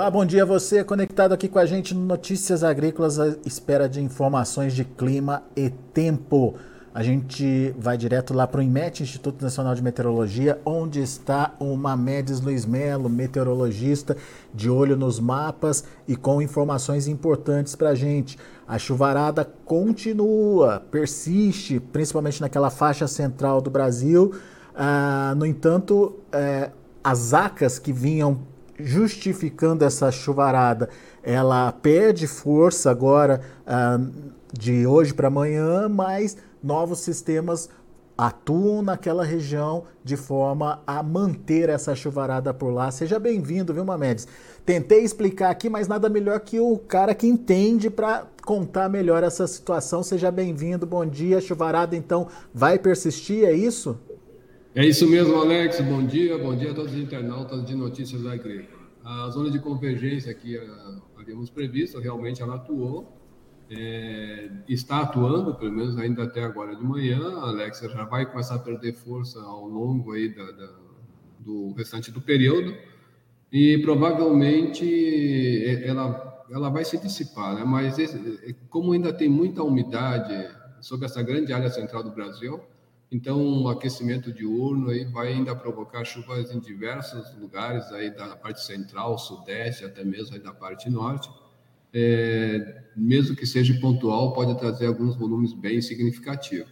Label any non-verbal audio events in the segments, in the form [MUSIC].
Olá, bom dia a você conectado aqui com a gente no Notícias Agrícolas, à espera de informações de clima e tempo. A gente vai direto lá para o IMET, Instituto Nacional de Meteorologia, onde está o Mamedes Luiz Melo, meteorologista, de olho nos mapas e com informações importantes para a gente. A chuvarada continua, persiste, principalmente naquela faixa central do Brasil. Ah, no entanto, é, as acas que vinham justificando essa chuvarada, ela perde força agora ah, de hoje para amanhã, mas novos sistemas atuam naquela região de forma a manter essa chuvarada por lá. Seja bem-vindo, viu, Mamedes? Tentei explicar aqui, mas nada melhor que o cara que entende para contar melhor essa situação. Seja bem-vindo, bom dia. chuvarada então vai persistir, é isso? É isso mesmo, Alex. Bom dia, bom dia a todos os internautas de Notícias da Agrícola. A zona de convergência que uh, havíamos previsto, realmente ela atuou, é, está atuando, pelo menos ainda até agora de manhã. A Alexa já vai começar a perder força ao longo aí da, da, do restante do período e provavelmente é, ela, ela vai se dissipar, né? mas esse, como ainda tem muita umidade sobre essa grande área central do Brasil, então, o aquecimento diurno aí vai ainda provocar chuvas em diversos lugares aí da parte central, sudeste, até mesmo aí da parte norte. É, mesmo que seja pontual, pode trazer alguns volumes bem significativos.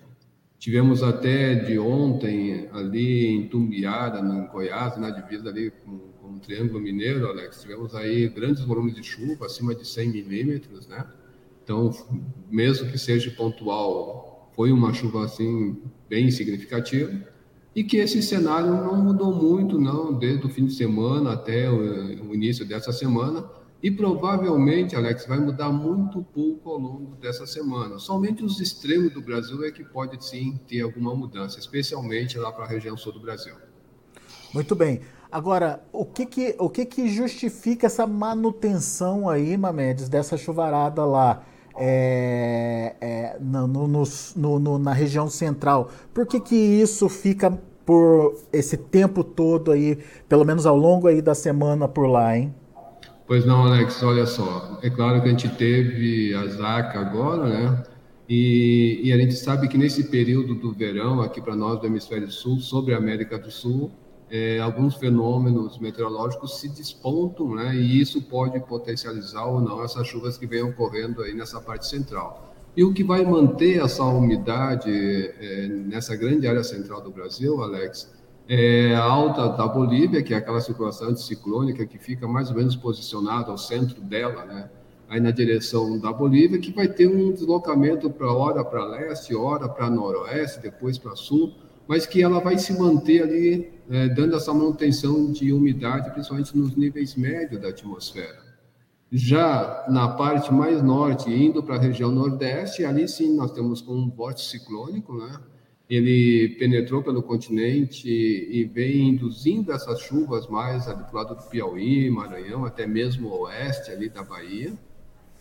Tivemos até de ontem ali em Tumbiara, no Goiás, na divisa ali com, com o Triângulo Mineiro, Alex, tivemos aí grandes volumes de chuva, acima de 100 milímetros, né? Então, mesmo que seja pontual, foi uma chuva assim bem significativa e que esse cenário não mudou muito, não, desde o fim de semana até o, início dessa semana, e provavelmente, Alex, vai mudar muito pouco ao longo dessa semana. Somente os extremos do Brasil é que pode sim ter alguma mudança, especialmente lá para a região sul do Brasil. Muito bem. Agora, o que que, o que que justifica essa manutenção aí, Mamedes, dessa chuvarada lá? É, é, no, no, no, na região central. Por que, que isso fica por esse tempo todo aí, pelo menos ao longo aí da semana por lá, hein? Pois não, Alex, olha só. É claro que a gente teve a ZACA agora, né? E, e a gente sabe que nesse período do verão, aqui para nós do Hemisfério Sul, sobre a América do Sul, é, alguns fenômenos meteorológicos se despontam, né, e isso pode potencializar ou não essas chuvas que vêm ocorrendo aí nessa parte central. E o que vai manter essa umidade é, nessa grande área central do Brasil, Alex, é a alta da Bolívia, que é aquela circulação anticiclônica que fica mais ou menos posicionada ao centro dela, né, aí na direção da Bolívia, que vai ter um deslocamento para hora para leste, hora para noroeste, depois para sul, mas que ela vai se manter ali, é, dando essa manutenção de umidade, principalmente nos níveis médios da atmosfera. Já na parte mais norte, indo para a região nordeste, ali sim nós temos um vórtice ciclônico, né? Ele penetrou pelo continente e vem induzindo essas chuvas mais ali do lado do Piauí, Maranhão, até mesmo oeste ali da Bahia.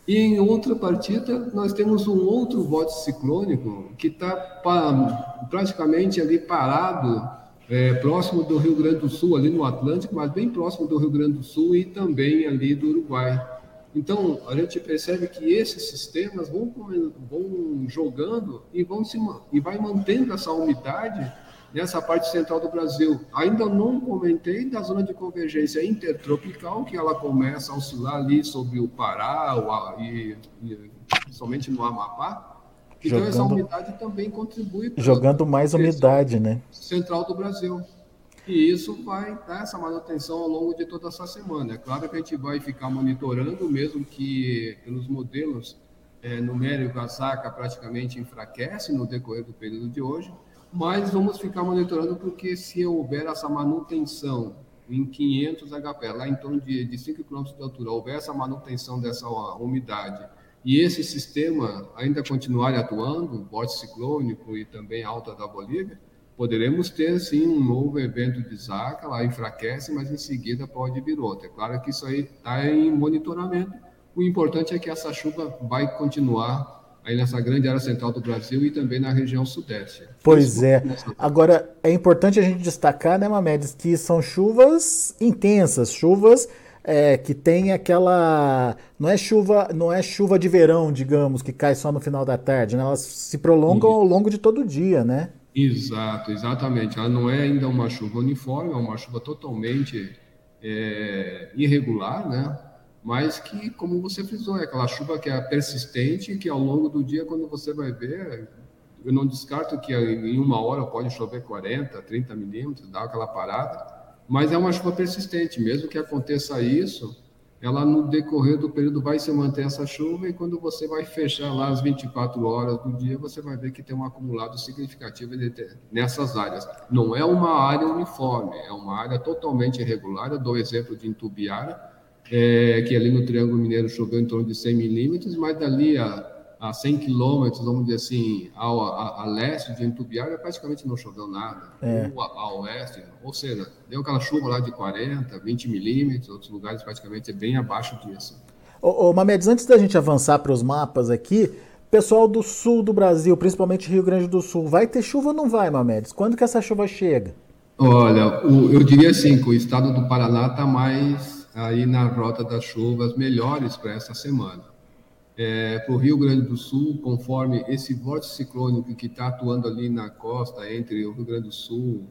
E em outra partida, nós temos um outro vórtice ciclônico que está praticamente ali parado, é, próximo do Rio Grande do Sul, ali no Atlântico, mas bem próximo do Rio Grande do Sul e também ali do Uruguai. Então, a gente percebe que esses sistemas vão, vão jogando e, vão se, e vai mantendo essa umidade nessa parte central do Brasil. Ainda não comentei da zona de convergência intertropical, que ela começa a oscilar ali sobre o Pará o, e, e somente no Amapá. Então jogando, essa umidade também contribui para jogando mais umidade, né? Central do Brasil. E isso vai dar essa manutenção ao longo de toda essa semana. É claro que a gente vai ficar monitorando, mesmo que pelos modelos é, numéricos a saca praticamente enfraquece no decorrer do período de hoje, mas vamos ficar monitorando porque se houver essa manutenção em 500 HP, lá em torno de, de 5 km de altura, houver essa manutenção dessa umidade e esse sistema ainda continuar atuando, bote ciclônico e também alta da Bolívia, poderemos ter sim um novo evento de zaca, lá enfraquece, mas em seguida pode vir outro. É claro que isso aí está em monitoramento. O importante é que essa chuva vai continuar aí nessa grande área central do Brasil e também na região sudeste. Pois é. Agora, é importante a gente destacar, né, Mamedes, que são chuvas intensas, chuvas é, que tem aquela. Não é chuva, não é chuva de verão, digamos, que cai só no final da tarde, né? Elas se prolongam ao longo de todo o dia, né? Exato, exatamente. Ela não é ainda uma chuva uniforme, é uma chuva totalmente é, irregular, né? Mas que, como você frisou, é aquela chuva que é persistente, que ao longo do dia, quando você vai ver, eu não descarto que em uma hora pode chover 40, 30 milímetros, dar aquela parada, mas é uma chuva persistente. Mesmo que aconteça isso, ela no decorrer do período vai se manter essa chuva e quando você vai fechar lá as 24 horas do dia, você vai ver que tem um acumulado significativo nessas áreas. Não é uma área uniforme, é uma área totalmente irregular. Eu dou exemplo de Intubiara, é, que ali no Triângulo Mineiro choveu em torno de 100 milímetros, mas dali a a 100 quilômetros, vamos dizer assim, ao, a, a, leste de Entubiara, praticamente não choveu nada. É. Ou a, a, oeste, ou seja, deu aquela chuva lá de 40, 20 milímetros, outros lugares praticamente é bem abaixo disso. Ô, ô Mamedes, antes da gente avançar para os mapas aqui, pessoal do sul do Brasil, principalmente Rio Grande do Sul, vai ter chuva ou não vai, Mamedes? Quando que essa chuva chega? Olha, o, eu diria assim que o estado do Paraná está mais aí na rota das chuvas melhores para essa semana é, para o Rio Grande do Sul, conforme esse vórtice ciclônico que está atuando ali na costa entre o Rio Grande do Sul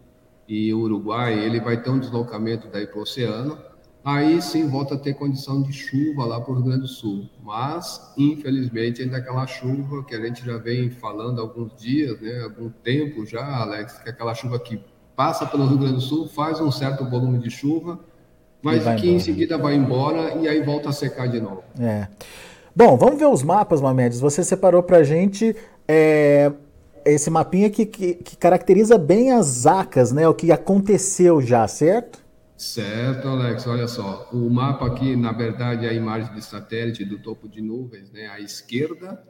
e o Uruguai, ele vai ter um deslocamento daí para o oceano. Aí sim volta a ter condição de chuva lá para o Rio Grande do Sul. Mas, infelizmente, ainda aquela chuva que a gente já vem falando há alguns dias, né, algum tempo já, Alex, que é aquela chuva que passa pelo Rio Grande do Sul, faz um certo volume de chuva, mas que embora. em seguida vai embora e aí volta a secar de novo. É. Bom, vamos ver os mapas, Mamedes. Você separou para a gente é, esse mapinha que, que, que, caracteriza bem as zacas, né? O que aconteceu já, certo? Certo, Alex. Olha só, o mapa aqui, na verdade, é a imagem de satélite do topo de nuvens, né? À esquerda,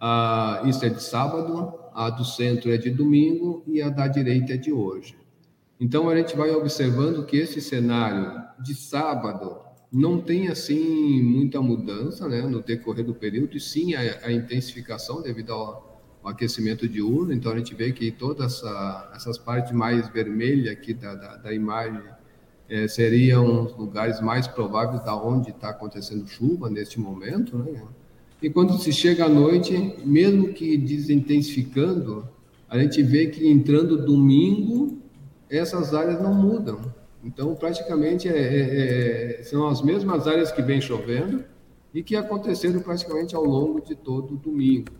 a, isso é de sábado, a do centro é de domingo e a da direita é de hoje. Então, a gente vai observando que esse cenário de sábado não tem assim muita mudança né, no decorrer do período, e sim a, a intensificação devido ao, ao, aquecimento diurno. Então a gente vê que todas essa, essas partes mais vermelhas aqui da, da, da imagem é, seriam os lugares mais prováveis da onde está acontecendo chuva neste momento. Né? E quando se chega à noite, mesmo que desintensificando, a gente vê que entrando domingo, essas áreas não mudam. Então, praticamente, é, é, é, são as mesmas áreas que vem chovendo e que aconteceram praticamente ao longo de todo o domingo.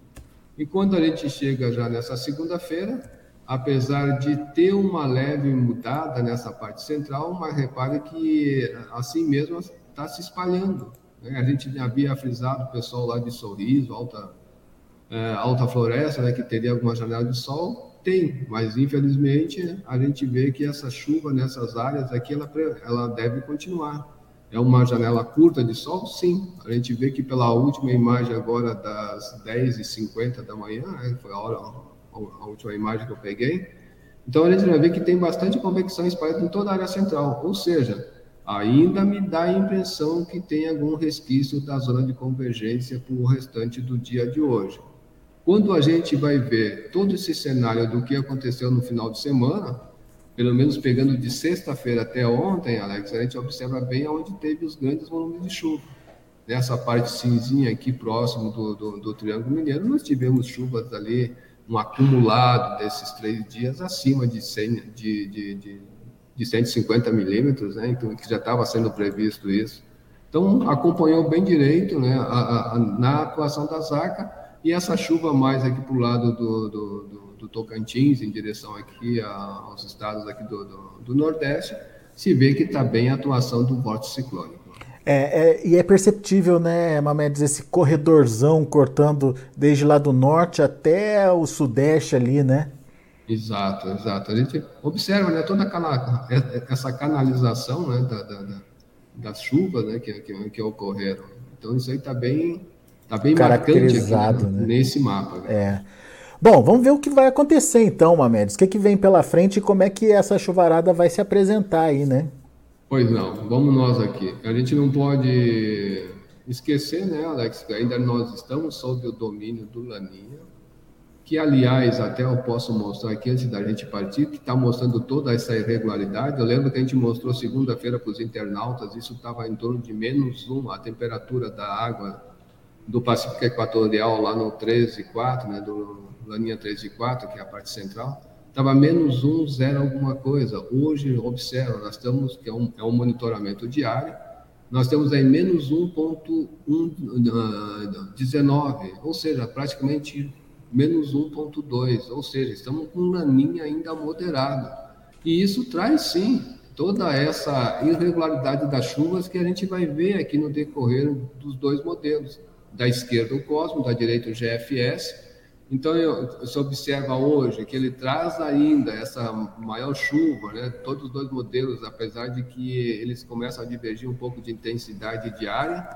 E quando a gente chega já nessa segunda-feira, apesar de ter uma leve mudada nessa parte central, mas repare que assim mesmo está se espalhando. Né? A gente havia frisado o pessoal lá de Sorriso, Alta, é, Alta Floresta, né, que teria alguma janela de sol, tem, mas infelizmente a gente vê que essa chuva nessas áreas aqui ela, ela deve continuar. É uma janela curta de sol? Sim. A gente vê que pela última imagem agora das 10h50 da manhã, né, foi a, hora, a última imagem que eu peguei, então a gente vai ver que tem bastante convecção espalhada em toda a área central, ou seja, ainda me dá a impressão que tem algum resquício da zona de convergência para o restante do dia de hoje. Quando a gente vai ver todo esse cenário do que aconteceu no final de semana, pelo menos pegando de sexta-feira até ontem, Alex, a gente observa bem onde teve os grandes volumes de chuva. Nessa parte cinzinha aqui próximo do, do, do Triângulo Mineiro, nós tivemos chuvas ali, um acumulado desses três dias acima de, 100, de, de, de, de 150 milímetros, né? então, que já estava sendo previsto isso. Então, acompanhou bem direito né, a, a, na atuação da ZACA, e essa chuva mais aqui para o lado do, do, do, do, Tocantins, em direção aqui aos estados aqui do, do, Nordeste, se vê que está bem a atuação do vórtice ciclônico. É, é, e é perceptível, né, Mamedes, esse corredorzão cortando desde lá do norte até o sudeste ali, né? Exato, exato. A gente observa né, toda aquela, essa canalização né, da, da, da, das chuvas né, que, que, que ocorreram. Então, isso aí está bem, Tá bem caracterizado aqui, né? nesse mapa. Né? É. Bom, vamos ver o que vai acontecer então, Mamedes. O que, que vem pela frente e como é que essa chuvarada vai se apresentar aí, né? Pois não, vamos nós aqui. A gente não pode esquecer, né, Alex, que ainda nós estamos sob o domínio do Laninha. que, aliás, até eu posso mostrar aqui antes da gente partir, que está mostrando toda essa irregularidade. Eu lembro que a gente mostrou segunda-feira para os internautas, isso estava em torno de menos um, a temperatura da água do Pacífico Equatorial, lá no 13,4, né, do Laninha 13,4, que é a parte central, estava menos um, zero alguma coisa. Hoje, observa, nós estamos, que é um, é um monitoramento diário, nós temos aí menos 1,19, ou seja, praticamente menos 1,2, ou seja, estamos com uma linha ainda moderada. E isso traz, sim, toda essa irregularidade das chuvas que a gente vai ver aqui no decorrer dos dois modelos. Da esquerda o Cosmo, da direita o GFS. Então, eu, você observa hoje que ele traz ainda essa maior chuva, né? todos os dois modelos, apesar de que eles começam a divergir um pouco de intensidade diária,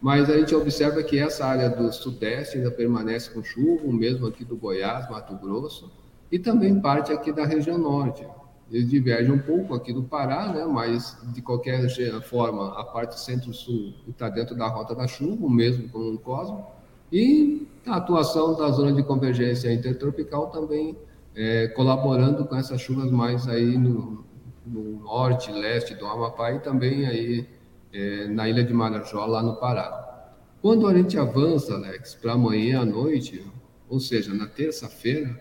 mas a gente observa que essa área do sudeste ainda permanece com chuva, o mesmo aqui do Goiás, Mato Grosso, e também parte aqui da região norte. Eles divergem um pouco aqui do Pará, né? mas de qualquer forma, a parte centro-sul está dentro da rota da chuva, o mesmo com o Cosmo, e a atuação da zona de convergência intertropical também é, colaborando com essas chuvas mais aí no, no norte, leste do Amapá e também aí é, na ilha de Marajó, lá no Pará. Quando a gente avança, Alex, para amanhã à noite, ou seja, na terça-feira,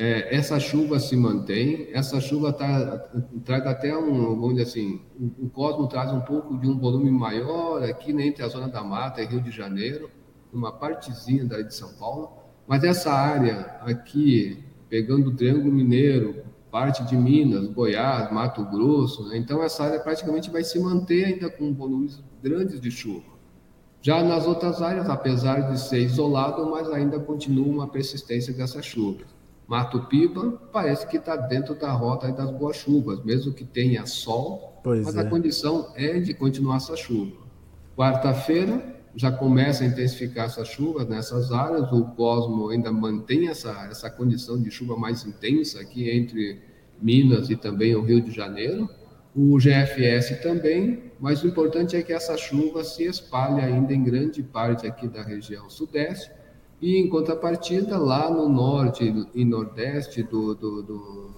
é, essa chuva se mantém, essa chuva tá, traz até um, vamos dizer assim, o, o Cosmo traz um pouco de um volume maior aqui né, entre a zona da mata e Rio de Janeiro, uma partezinha da de São Paulo, mas essa área aqui, pegando o Triângulo Mineiro, parte de Minas, Goiás, Mato Grosso, né? então essa área praticamente vai se manter ainda com volumes grandes de chuva. Já nas outras áreas, apesar de ser isolado, mas ainda continua uma persistência dessas chuvas. Mato Piba parece que está dentro da rota das boas chuvas, mesmo que tenha sol, pois mas é. a condição é de continuar essa chuva. Quarta-feira já começa a intensificar essas chuvas nessas áreas, o Cosmo ainda mantém essa, essa condição de chuva mais intensa aqui entre Minas e também o Rio de Janeiro, o GFS também, mas o importante é que essa chuva se espalhe ainda em grande parte aqui da região sudeste, e em contrapartida, lá no norte e nordeste do, do, do,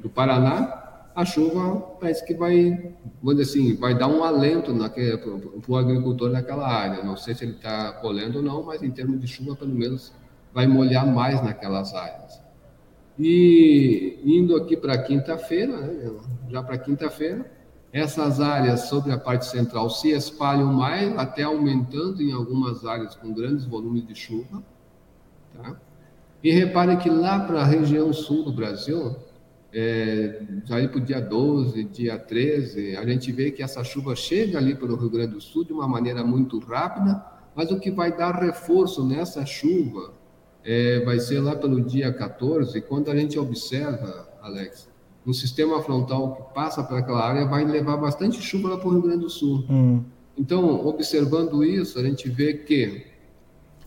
do Paraná, a chuva parece que vai, vamos dizer assim, vai dar um alento para o agricultor naquela área. Não sei se ele está colhendo ou não, mas em termos de chuva, pelo menos, vai molhar mais naquelas áreas. E indo aqui para quinta-feira, né, já para quinta-feira, essas áreas sobre a parte central se espalham mais, até aumentando em algumas áreas com grandes volumes de chuva. Tá? E repare que lá para a região sul do Brasil, é, já ir para o dia 12, dia 13, a gente vê que essa chuva chega ali para o Rio Grande do Sul de uma maneira muito rápida, mas o que vai dar reforço nessa chuva é, vai ser lá pelo dia 14, quando a gente observa, Alex, o sistema frontal que passa para aquela área vai levar bastante chuva lá para o Rio Grande do Sul. Hum. Então, observando isso, a gente vê que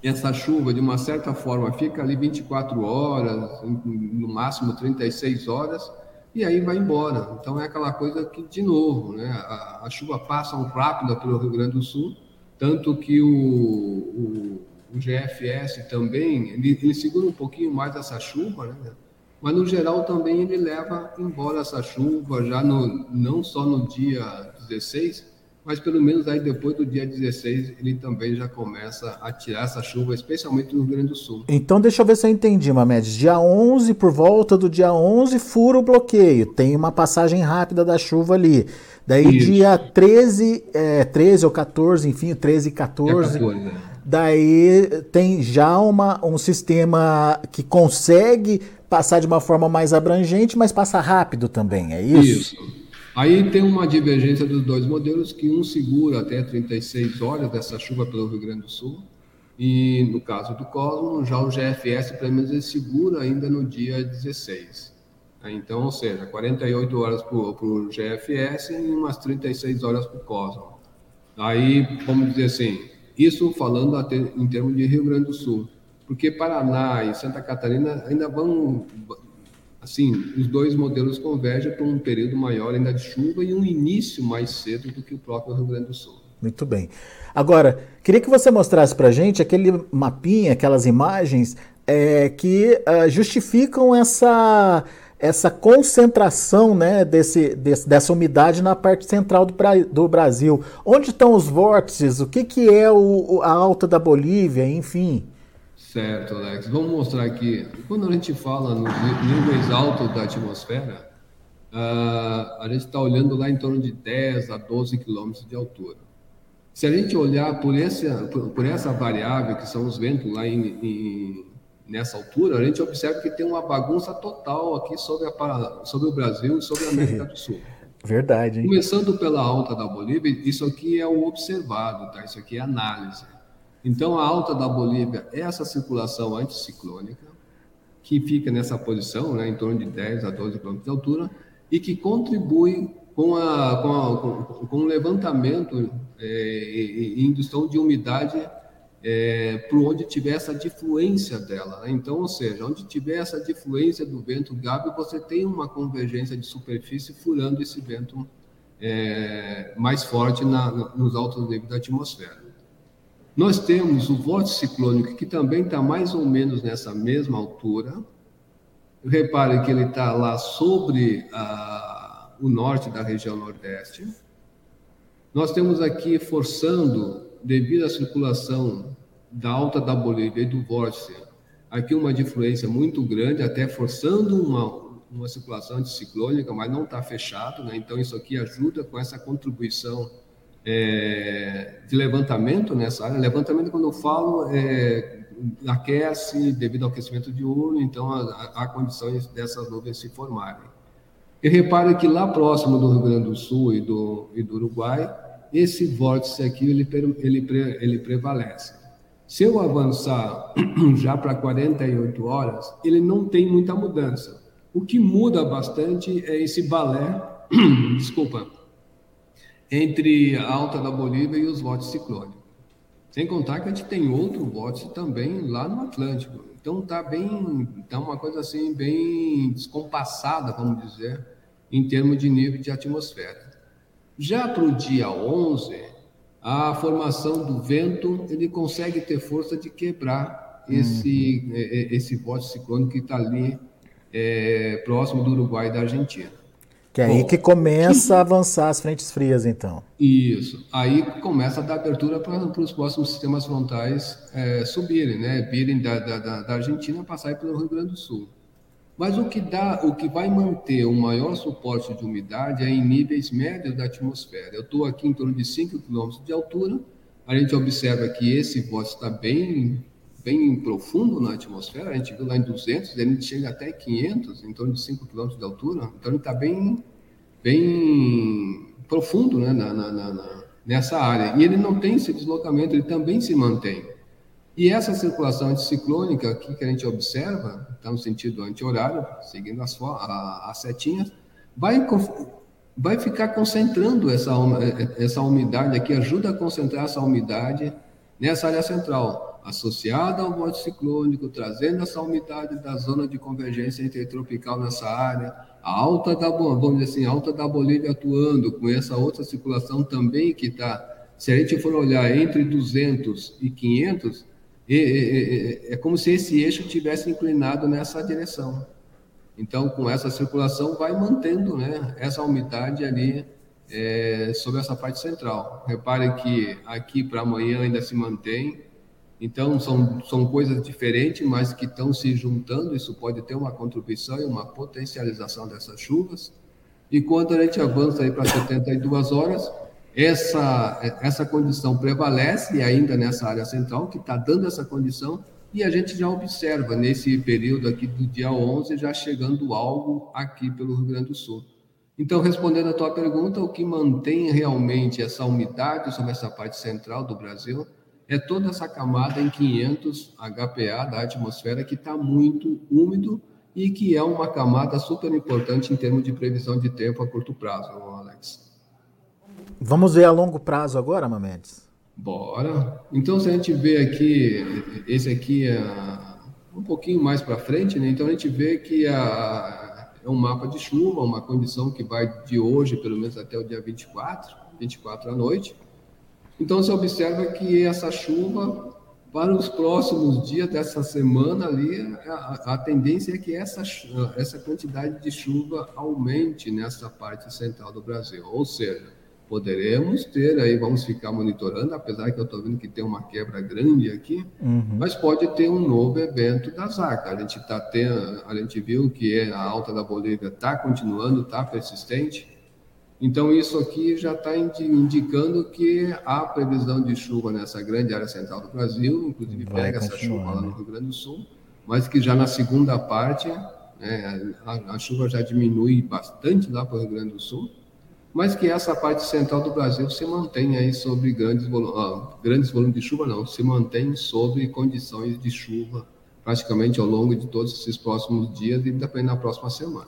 essa chuva, de uma certa forma, fica ali 24 horas, no máximo 36 horas, e aí vai embora. Então é aquela coisa que, de novo, né, a, a chuva passa um rápida pelo Rio Grande do Sul, tanto que o, o, o GFS também, ele, ele, segura um pouquinho mais essa chuva, né, mas no geral também ele leva embora essa chuva, já no, não só no dia 16, mas pelo menos aí depois do dia 16 ele também já começa a tirar essa chuva, especialmente no Rio Grande do Sul. Então deixa eu ver se eu entendi, Mamedes. Dia 11, por volta do dia 11, fura o bloqueio, tem uma passagem rápida da chuva ali. Daí Isso. dia 13, é, 13 ou 14, enfim, 13 e 14, 14 né? Daí tem já uma, um sistema que consegue passar de uma forma mais abrangente, mas passa rápido também, é isso? Isso. Aí tem uma divergência dos dois modelos, que um segura até 36 horas dessa chuva pelo Rio Grande do Sul, e no caso do Cosmo, já o GFS, pelo menos, ele segura ainda no dia 16. Então, ou seja, 48 horas para o GFS e umas 36 horas para o Cosmo. Aí, vamos dizer assim, isso falando até em termos de Rio Grande do Sul, porque Paraná e Santa Catarina ainda vão Assim, os dois modelos convergem para um período maior ainda de chuva e um início mais cedo do que o próprio Rio Grande do Sul. Muito bem. Agora, queria que você mostrasse para a gente aquele mapinha, aquelas imagens é, que uh, justificam essa, essa concentração né, desse, desse, dessa umidade na parte central do, do, Brasil. Onde estão os vórtices? O que, que é o, a alta da Bolívia, enfim? Certo, Alex. Vamos mostrar aqui. Quando a gente fala nos níveis altos da atmosfera, uh, a gente está olhando lá em torno de 10 a 12 quilômetros de altura. Se a gente olhar por, esse, por, por essa variável, que são os ventos lá em, em, nessa altura, a gente observa que tem uma bagunça total aqui sobre, a, sobre o Brasil e sobre a América do Sul. [LAUGHS] Verdade. Hein? Começando pela alta da Bolívia, isso aqui é o observado, tá? Isso aqui é análise. Então, a alta da Bolívia é essa circulação anticiclônica, que fica nessa posição, né, em torno de 10 a 12 km de altura, e que contribui com, a, com, a, com, com o levantamento é, e, indução de umidade é, para onde tiver essa difluência dela. Né? Então, ou seja, onde tiver essa difluência do vento Gabi, você tem uma convergência de superfície furando esse vento é, mais forte na, nos altos níveis da atmosfera. Nós temos o vórtice ciclônico, que também está mais ou menos nessa mesma altura. Repare que ele está lá sobre a o norte da região nordeste. Nós temos aqui forçando, devido à circulação da alta da Bolívia e do vórtice, aqui uma difluência muito grande, até forçando uma, uma circulação anticiclônica, mas não está fechado, né? então isso aqui ajuda com essa contribuição é, de levantamento nessa área. Levantamento, quando eu falo, é, aquece devido ao aquecimento diurno, então há condições dessas nuvens se formarem. E repare que lá próximo do Rio Grande do Sul e do, e do Uruguai, esse vórtice aqui ele, ele, ele prevalece. Se eu avançar [CLEARS THROAT] já para 48 horas, ele não tem muita mudança. O que muda bastante é esse balé, [CLEARS THROAT] desculpa, entre a alta da Bolívia e os vórtices ciclônicos. Sem contar que a gente tem outro vórtice também lá no Atlântico. Então tá bem, tá uma coisa assim bem descompassada, vamos dizer, em termos de nível de atmosfera. Já para o dia 11, a formação do vento ele consegue ter força de quebrar esse uhum. esse vórtice ciclônico que está ali é, próximo do Uruguai e da Argentina. Que é Bom, aí que começa a avançar as frentes frias, então. Isso. Aí começa a dar abertura para os próximos sistemas frontais é, subirem, né? Virem da, da, da Argentina passarem pelo Rio Grande do Sul. Mas o que dá, o que vai manter o maior suporte de umidade é em níveis médios da atmosfera. Eu estou aqui em torno de 5 km de altura. A gente observa que esse vórtice está bem, bem profundo na atmosfera. A gente viu lá em 200, a gente chega até 500, em torno de 5 km de altura. Então ele está bem, bem profundo, né, na, na, na, nessa área. E ele não tem esse deslocamento, ele também se mantém. E essa circulação anticiclônica aqui que a gente observa, está no sentido anti-horário, seguindo as, a, as setinhas, vai, vai ficar concentrando essa, essa umidade aqui, ajuda a concentrar essa umidade nessa área central, associada ao vórtice ciclônico, trazendo essa umidade da zona de convergência intertropical nessa área, a alta da, vamos dizer assim, alta da Bolívia atuando com essa outra circulação também que está, se a gente for olhar entre 200 e 500, é, é como se esse eixo tivesse inclinado nessa direção. Então, com essa circulação, vai mantendo né, essa umidade ali é, sobre essa parte central. Repare que aqui para amanhã ainda se mantém. Então, são, são coisas diferentes, mas que estão se juntando. Isso pode ter uma contribuição e uma potencialização dessas chuvas. E quando a gente avança para 72 horas, essa, essa condição prevalece ainda nessa área central, que está dando essa condição, e a gente já observa nesse período aqui do dia 11 já chegando algo aqui pelo Rio Grande do Sul. Então, respondendo a tua pergunta, o que mantém realmente essa umidade sobre essa parte central do Brasil é toda essa camada em 500 HPA da atmosfera que está muito úmido e que é uma camada super importante em termos de previsão de tempo a curto prazo, Alex. Vamos ver a longo prazo agora, Mamedes? Bora. Então, se a gente vê aqui, esse aqui é um pouquinho mais para frente, né? Então a gente vê que a, é um mapa de chuva, uma condição que vai de hoje, pelo menos até o dia 24, 24 à noite. Então você observa que essa chuva para os próximos dias dessa semana ali, a, a, tendência é que essa, essa quantidade de chuva aumente nessa parte central do Brasil. Ou seja, poderemos ter aí, vamos ficar monitorando, apesar que eu estou vendo que tem uma quebra grande aqui, uhum. mas pode ter um novo evento da ZACA. A gente, tá tendo, a gente viu que a alta da Bolívia está continuando, está persistente, então, isso aqui já está indicando que há previsão de chuva nessa grande área central do Brasil, inclusive Vai pega essa chuva lá no Rio Grande do Sul, mas que já na segunda parte né, a, a, chuva já diminui bastante lá para o Rio Grande do Sul, mas que essa parte central do Brasil se mantém aí sobre grandes, volu grandes volumes de chuva, não, se mantém sobre condições de chuva praticamente ao longo de todos esses próximos dias e também na próxima semana.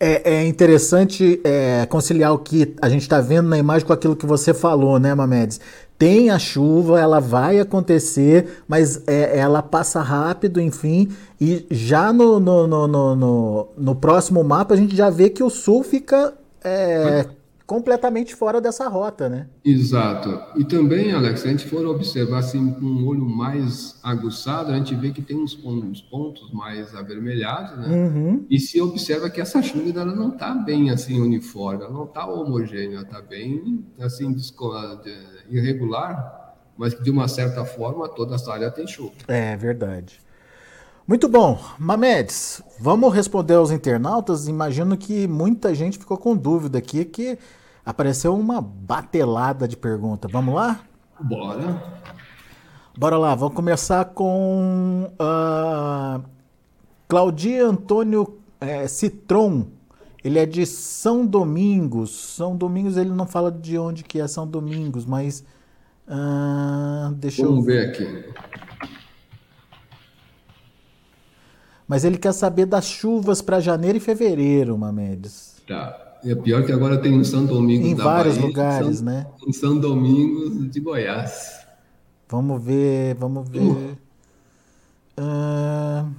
É, é interessante é, conciliar o que a gente está vendo na imagem com aquilo que você falou, né, Mamedes? Tem a chuva, ela vai acontecer, mas é, ela passa rápido, enfim, e já no, no, no, no, no próximo mapa a gente já vê que o sul fica é, completamente fora dessa rota, né? Exato. E também, Alex, se a gente for observar assim com um olho mais aguçado, a gente vê que tem uns pontos, pontos mais avermelhados, né? Uhum. E se observa que essa chuva ela não está bem assim uniforme, ela não está homogênea, está bem assim irregular, mas que de uma certa forma toda essa área tem chuva. É verdade. Muito bom. Mamedes, vamos responder aos internautas? Imagino que muita gente ficou com dúvida aqui, que apareceu uma batelada de perguntas. Vamos lá? Bora. Bora lá, vamos começar com uh, Claudia Antônio é, Citron. Ele é de São Domingos. São Domingos, ele não fala de onde que é São Domingos, mas uh, deixa Vamos eu ver aqui. Mas ele quer saber das chuvas para janeiro e fevereiro, Mamedes. Tá. É pior que agora tem um São Domingos em da vários Bahia, lugares, São, né? Em São Domingos de Goiás. Vamos ver, vamos ver. Uh. Uh...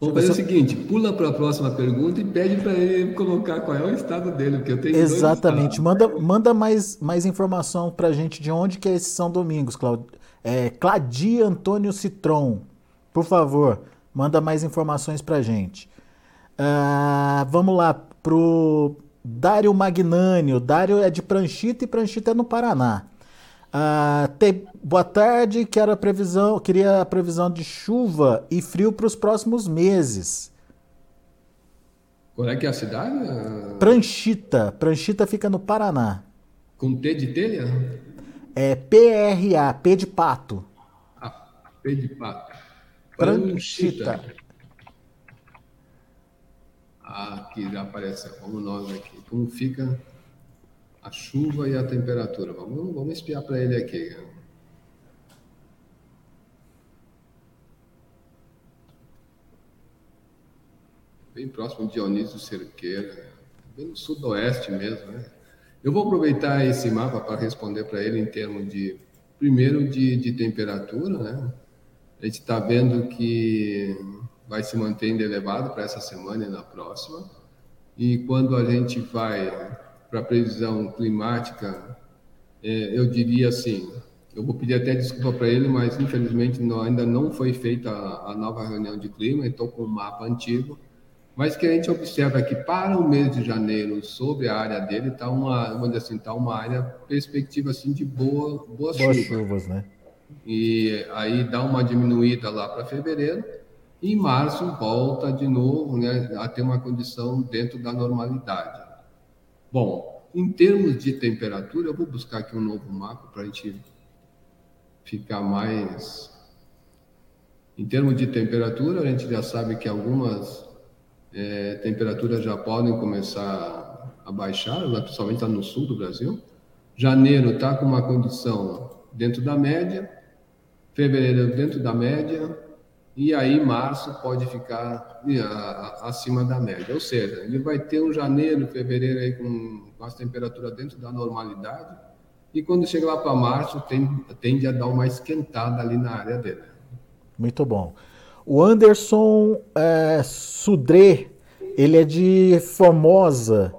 Vamos fazer o seguinte, pula para a próxima pergunta e pede para ele colocar qual é o estado dele, porque eu tenho Exatamente. Manda, manda mais, mais informação para a gente de onde que é esse São Domingos, Claud... é, Cladia Antônio Citron. Por favor. Manda mais informações para gente. Uh, vamos lá pro Dário Magnânio. Dário é de Pranchita e Pranchita é no Paraná. Uh, tem, boa tarde, quero a previsão, queria a previsão de chuva e frio para os próximos meses. Qual é que é a cidade? Pranchita. Pranchita fica no Paraná. Com T de telha? É P-R-A, P de pato. Ah, P de pato. Pranchita. Ah, aqui já aparece. Vamos nós aqui. Como fica a chuva e a temperatura? Vamos, vamos espiar para ele aqui. Bem próximo de Dionísio Cerqueira, bem no sudoeste mesmo, né? Eu vou aproveitar esse mapa para responder para ele em termos de, primeiro, de, de temperatura, né? A gente está vendo que vai se mantendo elevado para essa semana e na próxima. E quando a gente vai para a previsão climática, é, eu diria assim, eu vou pedir até desculpa para ele, mas infelizmente não, ainda não foi feita a, a nova reunião de clima, estou com um mapa antigo, mas que a gente observa que para o mês de janeiro, sobre a área dele, está uma, vamos dizer assim, tá uma área perspectiva assim de boa, boas, boas chuvas. chuvas, né? E aí dá uma diminuída lá para fevereiro, e em março volta de novo né, a ter uma condição dentro da normalidade. Bom, em termos de temperatura, eu vou buscar aqui um novo mapa para a gente ficar mais. Em termos de temperatura, a gente já sabe que algumas é, temperaturas já podem começar a baixar, principalmente no sul do Brasil. Janeiro está com uma condição dentro da média, fevereiro dentro da média, e aí março pode ficar acima da média. Ou seja, ele vai ter um janeiro, fevereiro aí com, com as temperaturas dentro da normalidade, e quando chega lá para março, tem, tende a dar uma esquentada ali na área dele. Muito bom. O Anderson é, Sudré, ele é de Formosa,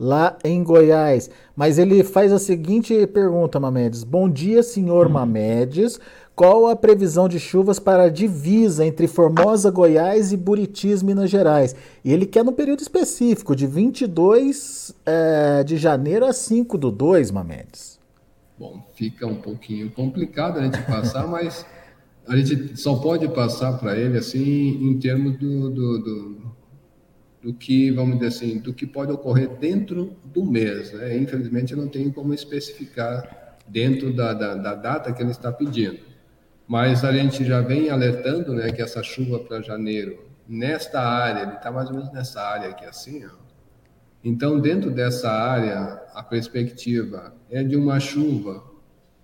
lá em Goiás. Mas ele faz a seguinte pergunta, Mamedes. Bom dia, senhor hum. Mamedes. Qual a previsão de chuvas para a divisa entre Formosa, Goiás e Buritis, Minas Gerais. E ele quer no período específico, de 22 é, de janeiro a 5 do 2, Mamedes. Bom, fica um pouquinho complicado a gente passar, [LAUGHS] mas a gente só pode passar para ele assim em termos do, do, do, do, que, vamos dizer assim, do que pode ocorrer dentro do mês. Né? Infelizmente, eu não tenho como especificar dentro da, da, da data que ele está pedindo mas a gente já vem alertando né, que essa chuva para janeiro, nesta área, ele está mais ou menos nessa área aqui assim, ó. então dentro dessa área, a perspectiva é de uma chuva,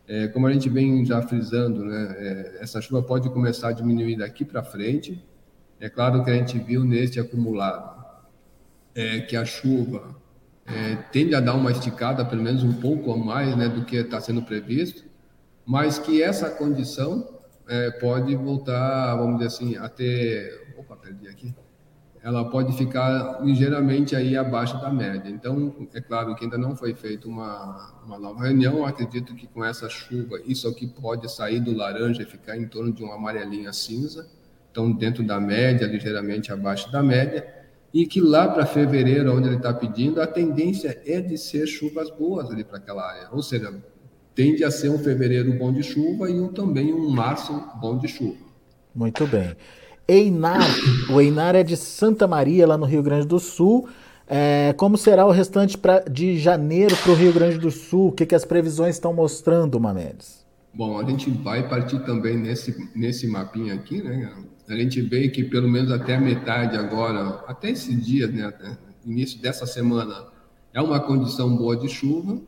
é, como a gente vem já frisando, né, é, essa chuva pode começar a diminuir daqui para frente, é claro que a gente viu neste acumulado é, que a chuva é, tende a dar uma esticada, pelo menos um pouco a mais né, do que está sendo previsto, mas que essa condição é, pode voltar, vamos dizer assim, a ter. Opa, perdi aqui. Ela pode ficar ligeiramente aí abaixo da média. Então, é claro que ainda não foi feita uma, uma nova reunião. acredito que com essa chuva, isso aqui pode sair do laranja e ficar em torno de uma amarelinha cinza. Então, dentro da média, ligeiramente abaixo da média. E que lá para fevereiro, onde ele está pedindo, a tendência é de ser chuvas boas ali para aquela área. Ou seja, tende a ser um fevereiro bom de chuva e um, também um março bom de chuva. Muito bem. Einar, o Einar é de Santa Maria, lá no Rio Grande do Sul. É, como será o restante pra, de janeiro para o Rio Grande do Sul? O que, que as previsões estão mostrando, Mamedes? Bom, a gente vai partir também nesse, nesse mapinha aqui, né? A gente vê que pelo menos até a metade agora, até esse dia, né? Início dessa semana, é uma condição boa de chuva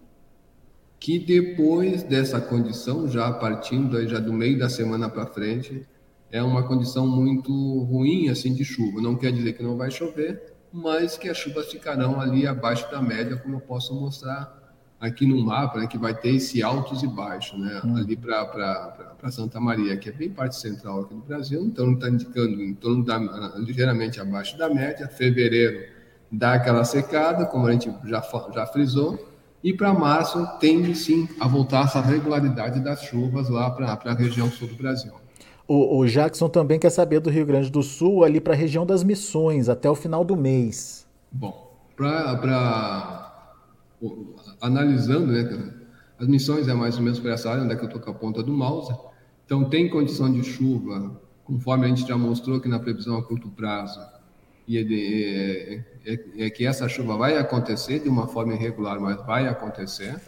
que depois dessa condição, já partindo já do meio da semana para frente, é uma condição muito ruim assim de chuva. Não quer dizer que não vai chover, mas que as chuvas ficarão ali abaixo da média, como eu posso mostrar aqui no mapa, né, que vai ter esse altos e baixos, né, hum. ali para Santa Maria, que é bem parte central aqui do Brasil, então está indicando em torno da ligeiramente abaixo da média. Fevereiro dá aquela secada, como a gente já já frisou, e para março tende sim a voltar essa regularidade das chuvas lá para a região sul do Brasil. O, o, Jackson também quer saber do Rio Grande do Sul, ali para a região das Missões, até o final do mês. Bom, para analisando, né, as missões é mais ou menos para essa área onde é que eu estou com a ponta do mouse. Então tem condição de chuva, conforme a gente já mostrou que na previsão a curto prazo, e é, é, é, que essa chuva vai acontecer de uma forma irregular, mas vai acontecer.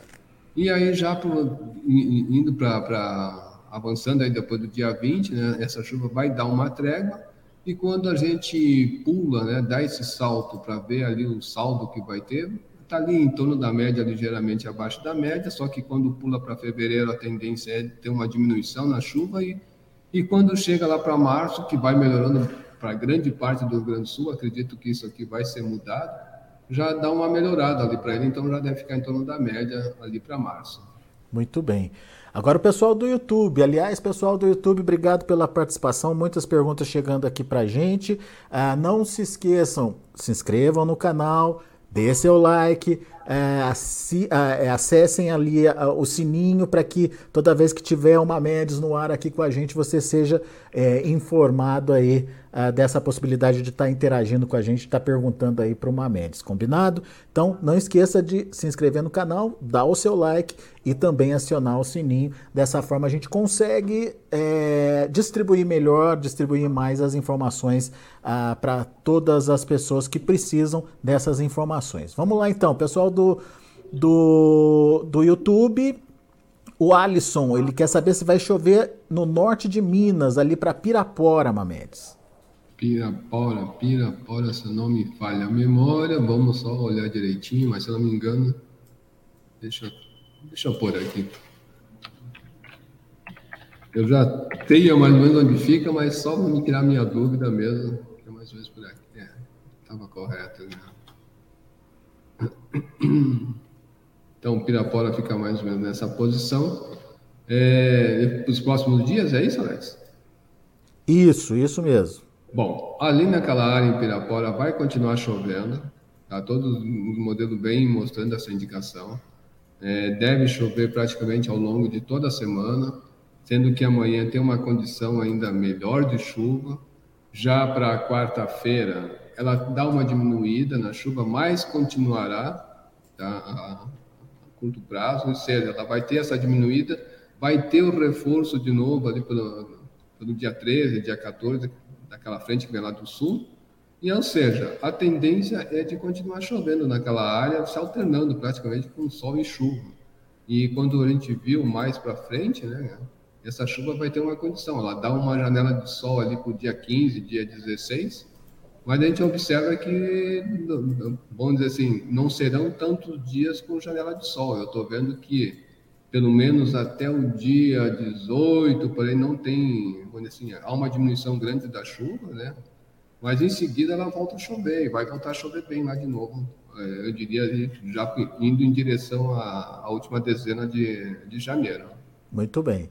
E aí já pro, indo para avançando aí depois do dia 20, né, essa chuva vai dar uma trégua e quando a gente pula, né, dá esse salto para ver ali o saldo que vai ter, está ali em torno da média, ligeiramente abaixo da média, só que quando pula para fevereiro a tendência é ter uma diminuição na chuva e, e quando chega lá para março, que vai melhorando para grande parte do Rio Grande do Sul, acredito que isso aqui vai ser mudado, já dá uma melhorada ali para ele, então já deve ficar em torno da média ali para março. Muito bem. Agora o pessoal do YouTube, aliás, pessoal do YouTube, obrigado pela participação, muitas perguntas chegando aqui para gente. Ah, não se esqueçam, se inscrevam no canal, dê seu like, acessem ali o sininho para que toda vez que tiver uma Mendes no ar aqui com a gente, você seja é, informado aí dessa possibilidade de estar tá interagindo com a gente, estar tá perguntando aí para uma Mendes, combinado? Então não esqueça de se inscrever no canal, dar o seu like e também acionar o sininho. Dessa forma a gente consegue é, distribuir melhor, distribuir mais as informações ah, para todas as pessoas que precisam dessas informações. Vamos lá então, pessoal do, do, do YouTube. O Alisson, ele quer saber se vai chover no norte de Minas, ali para Pirapora, Mamedes. Pirapora, Pirapora, se não me falha a memória, vamos só olhar direitinho, mas se eu não me engano, deixa, deixa eu pôr aqui. Eu já tenho mais ou menos onde fica, mas só para me tirar minha dúvida mesmo, é mais menos por aqui. É, estava correto. Né? [CLEARS THROAT] Então, Pirapora fica mais ou menos nessa posição. É, os próximos dias, é isso, Alex? Isso, isso mesmo. Bom, ali naquela área em Pirapora vai continuar chovendo, tá? Todo o modelo bem mostrando essa indicação. É, deve chover praticamente ao longo de toda a semana. sendo que amanhã tem uma condição ainda melhor de chuva. Já para quarta-feira, ela dá uma diminuída na chuva, mas continuará tá, a, curto prazo, ou seja, ela vai ter essa diminuída, vai ter o reforço de novo ali pelo, pelo dia 13, dia 14, daquela frente que vem lá do sul, e, ou seja, a tendência é de continuar chovendo naquela área, se alternando praticamente com sol e chuva. E quando a gente viu mais para frente, né, essa chuva vai ter uma condição, ela dá uma janela de sol ali para o dia 15, dia 16, mas a gente observa que, vamos dizer assim, não serão tantos dias com janela de sol. Eu estou vendo que, pelo menos até o dia 18, porém, não tem, dizer assim, há uma diminuição grande da chuva, né? Mas em seguida ela volta a chover, vai voltar a chover bem lá de novo. É, eu diria já indo em direção à, à última dezena de, de janeiro. Muito bem.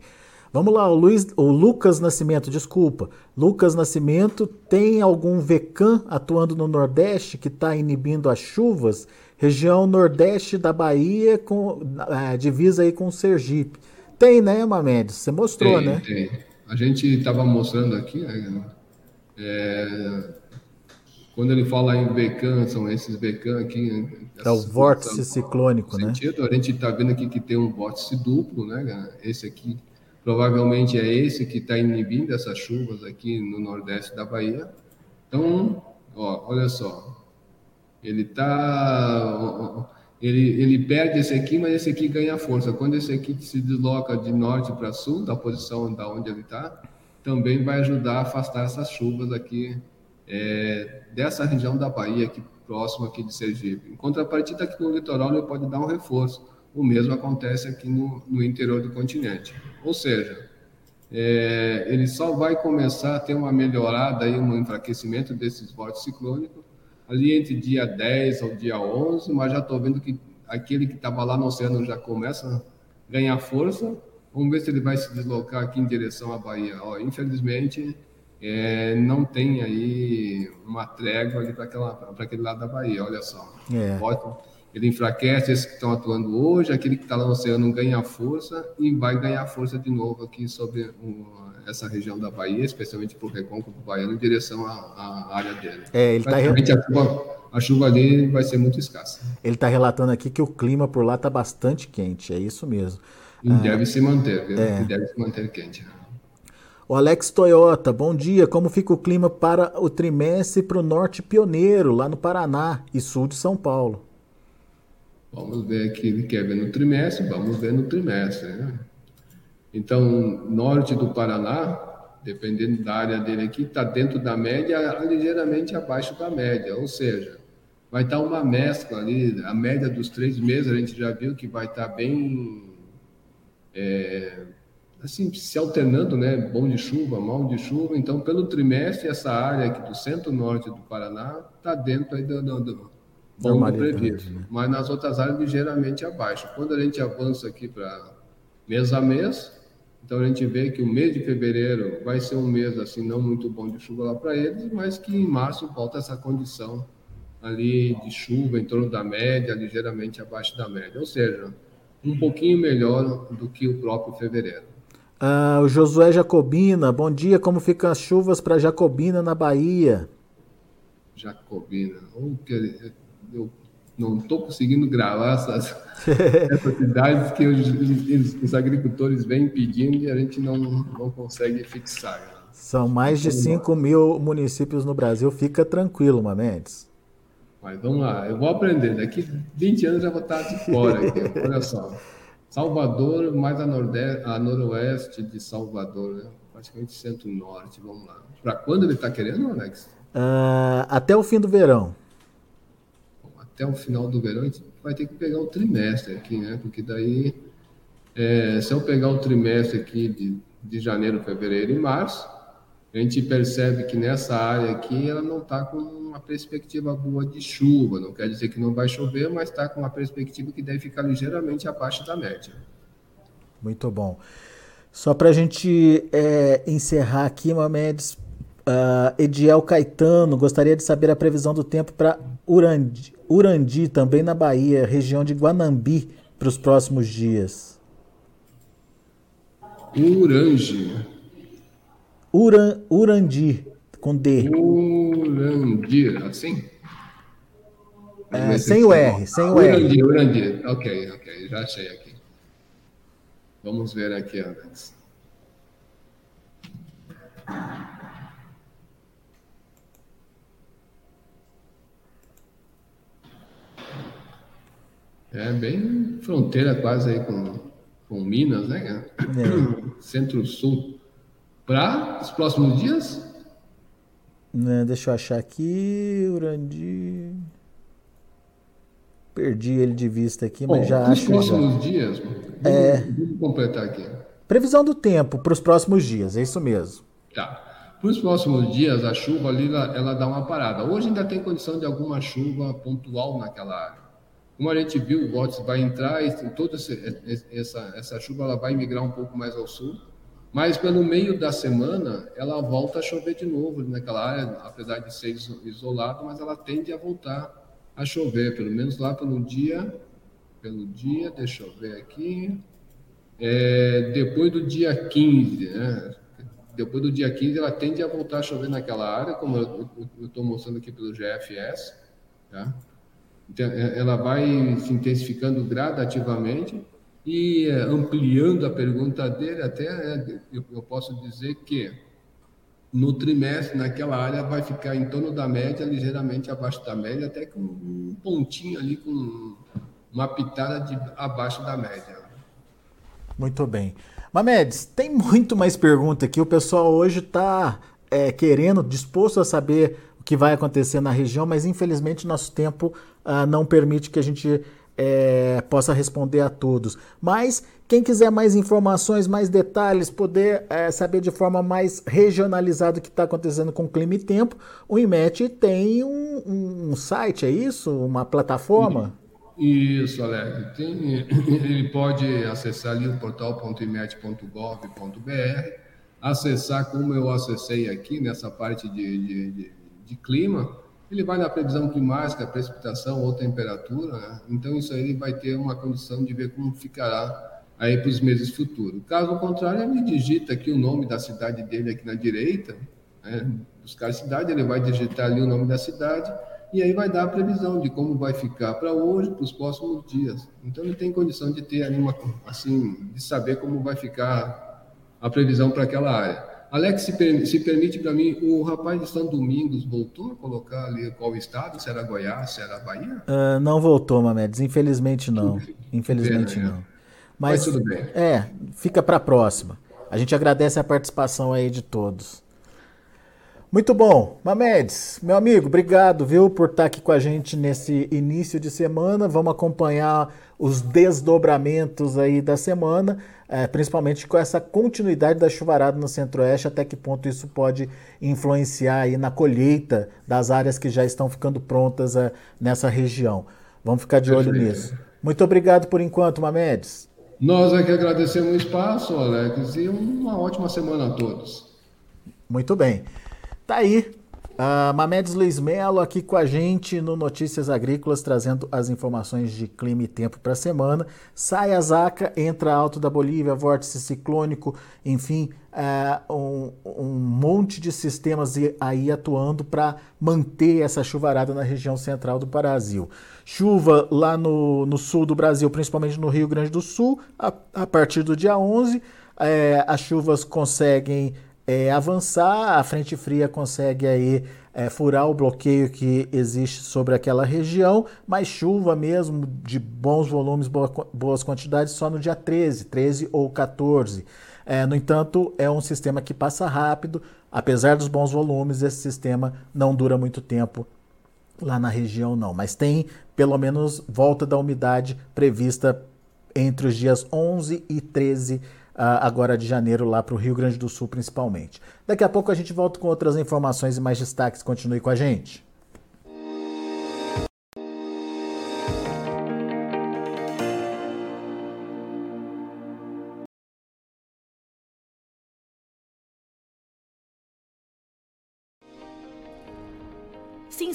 Vamos lá, o, Luiz, o Lucas Nascimento, desculpa. Lucas Nascimento tem algum VECAM atuando no Nordeste que está inibindo as chuvas? Região Nordeste da Bahia, com, é, divisa aí com o Sergipe. Tem, né, Mamedes? Você mostrou, tem, né? Tem. A gente estava mostrando aqui, né, é, quando ele fala em VECAM, são esses VECAM aqui. É o vórtice ciclônico, né? Sentido, a gente está vendo aqui que tem um vórtice duplo, né? Esse aqui Provavelmente é esse que está inibindo essas chuvas aqui no nordeste da Bahia. Então, ó, olha só, ele tá, ele, ele perde esse aqui, mas esse aqui ganha força. Quando esse aqui se desloca de norte para sul, da posição da onde ele está, também vai ajudar a afastar essas chuvas aqui é, dessa região da Bahia, aqui próximo aqui de Sergipe. Em contrapartida, aqui no litoral ele pode dar um reforço. O mesmo acontece aqui no, no interior do continente. Ou seja, é, ele só vai começar a ter uma melhorada, aí, um enfraquecimento desses vórtices ciclônicos ali entre dia 10 ao dia 11, mas já estou vendo que aquele que estava lá no oceano já começa a ganhar força. Vamos ver se ele vai se deslocar aqui em direção à Bahia. Ó, infelizmente, é, não tem aí uma trégua ali para aquele lado da Bahia, olha só. É ele enfraquece esses que estão atuando hoje, aquele que está lá no oceano ganha força e vai ganhar força de novo aqui sobre essa região da Bahia, especialmente por recôncavo baiano, em direção à, à área dele. É, ele tá re... a, chuva, a chuva ali vai ser muito escassa. Ele está relatando aqui que o clima por lá está bastante quente, é isso mesmo. E ah, deve se manter, viu? É. deve se manter quente. O Alex Toyota, bom dia. Como fica o clima para o trimestre para o norte pioneiro, lá no Paraná e sul de São Paulo? Vamos ver aqui, ele quer ver no trimestre, vamos ver no trimestre. Né? Então, norte do Paraná, dependendo da área dele aqui, está dentro da média, ligeiramente abaixo da média, ou seja, vai estar tá uma mescla ali, a média dos três meses a gente já viu que vai estar tá bem, é, assim, se alternando, né, bom de chuva, mal de chuva, então pelo trimestre essa área aqui do centro-norte do Paraná está dentro aí do, do bom previsto, né? mas nas outras áreas ligeiramente abaixo. Quando a gente avança aqui para mês a mês, então a gente vê que o mês de fevereiro vai ser um mês assim não muito bom de chuva lá para eles, mas que em março volta essa condição ali de chuva em torno da média, ligeiramente abaixo da média, ou seja, um pouquinho melhor do que o próprio fevereiro. Ah, o Josué Jacobina, bom dia. Como ficam as chuvas para Jacobina na Bahia? Jacobina, oh, que eu não estou conseguindo gravar essas, [LAUGHS] essas cidades que os, os, agricultores vêm pedindo e a gente não, não consegue fixar. São mais de 5 mil municípios no Brasil, fica tranquilo, Mamedes. Mas vamos lá, eu vou aprender. Daqui 20 anos já vou estar de fora aqui. [LAUGHS] Olha só. Salvador, mais a, nordeste, a noroeste de Salvador, né? praticamente centro-norte. Vamos lá. Para quando ele está querendo, Alex? Uh, até o fim do verão até o final do verão, a gente vai ter que pegar o trimestre aqui, né? Porque daí, é, se eu pegar o trimestre aqui de, de janeiro, fevereiro e março, a gente percebe que nessa área aqui ela não está com uma perspectiva boa de chuva. Não quer dizer que não vai chover, mas está com uma perspectiva que deve ficar ligeiramente abaixo da média. Muito bom. Só para a gente é, encerrar aqui, Mamedes, uh, Ediel Caetano gostaria de saber a previsão do tempo para Urandi, Urandi, também na Bahia, região de Guanambi, para os próximos dias? Urange. Uran, Urandi, com D. Urandir, assim? É, sem o R, sem o R. Urandir, Urandir. Ok, ok, já achei aqui. Vamos ver aqui, Alex. É bem fronteira quase aí com, com Minas, né? É. [CLEARS THROAT] Centro-Sul. Para os próximos dias? Né, deixa eu achar aqui, Urandi. Perdi ele de vista aqui, mas Bom, já acho. Os próximos já. dias, é... vamos completar aqui. Previsão do tempo para os próximos dias, é isso mesmo. Tá. Para os próximos dias, a chuva ali ela, ela, dá uma parada. Hoje ainda tem condição de alguma chuva pontual naquela área. Como a gente viu, o Gótis vai entrar e toda essa, essa chuva ela vai migrar um pouco mais ao sul. Mas pelo meio da semana, ela volta a chover de novo naquela área, apesar de ser isolado, mas ela tende a voltar a chover, pelo menos lá pelo dia, pelo dia, deixa eu ver aqui, é, depois do dia 15, né? Depois do dia 15, ela tende a voltar a chover naquela área, como eu estou mostrando aqui pelo GFS, tá? Então, é, ela vai se intensificando gradativamente, e eh, ampliando a pergunta dele, até eh, eu posso dizer que no trimestre, naquela área, vai ficar em torno da média, ligeiramente abaixo da média, até com um pontinho ali, com uma pitada de, abaixo da média. Muito bem. Mamedes, tem muito mais pergunta aqui. O pessoal hoje está é, querendo, disposto a saber o que vai acontecer na região, mas infelizmente nosso tempo ah, não permite que a gente é, possa responder a todos. Mas quem quiser mais informações, mais detalhes, poder é, saber de forma mais regionalizada o que está acontecendo com clima e tempo, o IMET tem um, um site, é isso? Uma plataforma? Isso, Alex. Tem, [COUGHS] ele pode acessar ali o portal.imet.gov.br, acessar como eu acessei aqui nessa parte de, de, de, de clima ele vai na previsão climática, precipitação ou temperatura, né? então isso aí ele vai ter uma condição de ver como ficará aí para os meses futuros. Caso contrário, ele digita aqui o nome da cidade dele aqui na direita, né? buscar a cidade, ele vai digitar ali o nome da cidade e aí vai dar a previsão de como vai ficar para hoje, para os próximos dias. Então ele tem condição de ter ali uma, assim, de saber como vai ficar a previsão para aquela área. Alex, se, per, se permite para mim, o rapaz de São Domingos voltou a colocar ali qual estado? Se era Goiás, se era Bahia? Uh, não voltou, Mamedes. Infelizmente não. Infelizmente não. Mas, Mas tudo bem. É, fica para a próxima. A gente agradece a participação aí de todos. Muito bom. Mamedes, meu amigo, obrigado, viu, por estar aqui com a gente nesse início de semana. Vamos acompanhar os desdobramentos aí da semana, é, principalmente com essa continuidade da chuvarada no centro-oeste, até que ponto isso pode influenciar aí na colheita das áreas que já estão ficando prontas é, nessa região. Vamos ficar de olho nisso. Muito obrigado por enquanto, Mamedes. Nós é que agradecemos o espaço, Alex, e uma ótima semana a todos. Muito bem. Tá aí. Uh, Mamedes Luiz Melo aqui com a gente no Notícias Agrícolas, trazendo as informações de clima e tempo para a semana. Sai a Zaca, entra alto da Bolívia, vórtice ciclônico, enfim, uh, um, um, monte de sistemas aí atuando para manter essa chuvarada na região central do Brasil. Chuva lá no, no sul do Brasil, principalmente no Rio Grande do Sul, a, a partir do dia 11. É, as chuvas conseguem é, avançar, a frente fria consegue aí é, furar o bloqueio que existe sobre aquela região, mas chuva mesmo de bons volumes, boa, boas quantidades só no dia 13, 13 ou 14. É, no entanto, é um sistema que passa rápido, apesar dos bons volumes, esse sistema não dura muito tempo lá na região não, mas tem pelo menos volta da umidade prevista entre os dias 11 e 13 agora de janeiro lá para o Rio Grande do Sul principalmente. Daqui a pouco a gente volta com outras informações e mais destaques. Continue com a gente.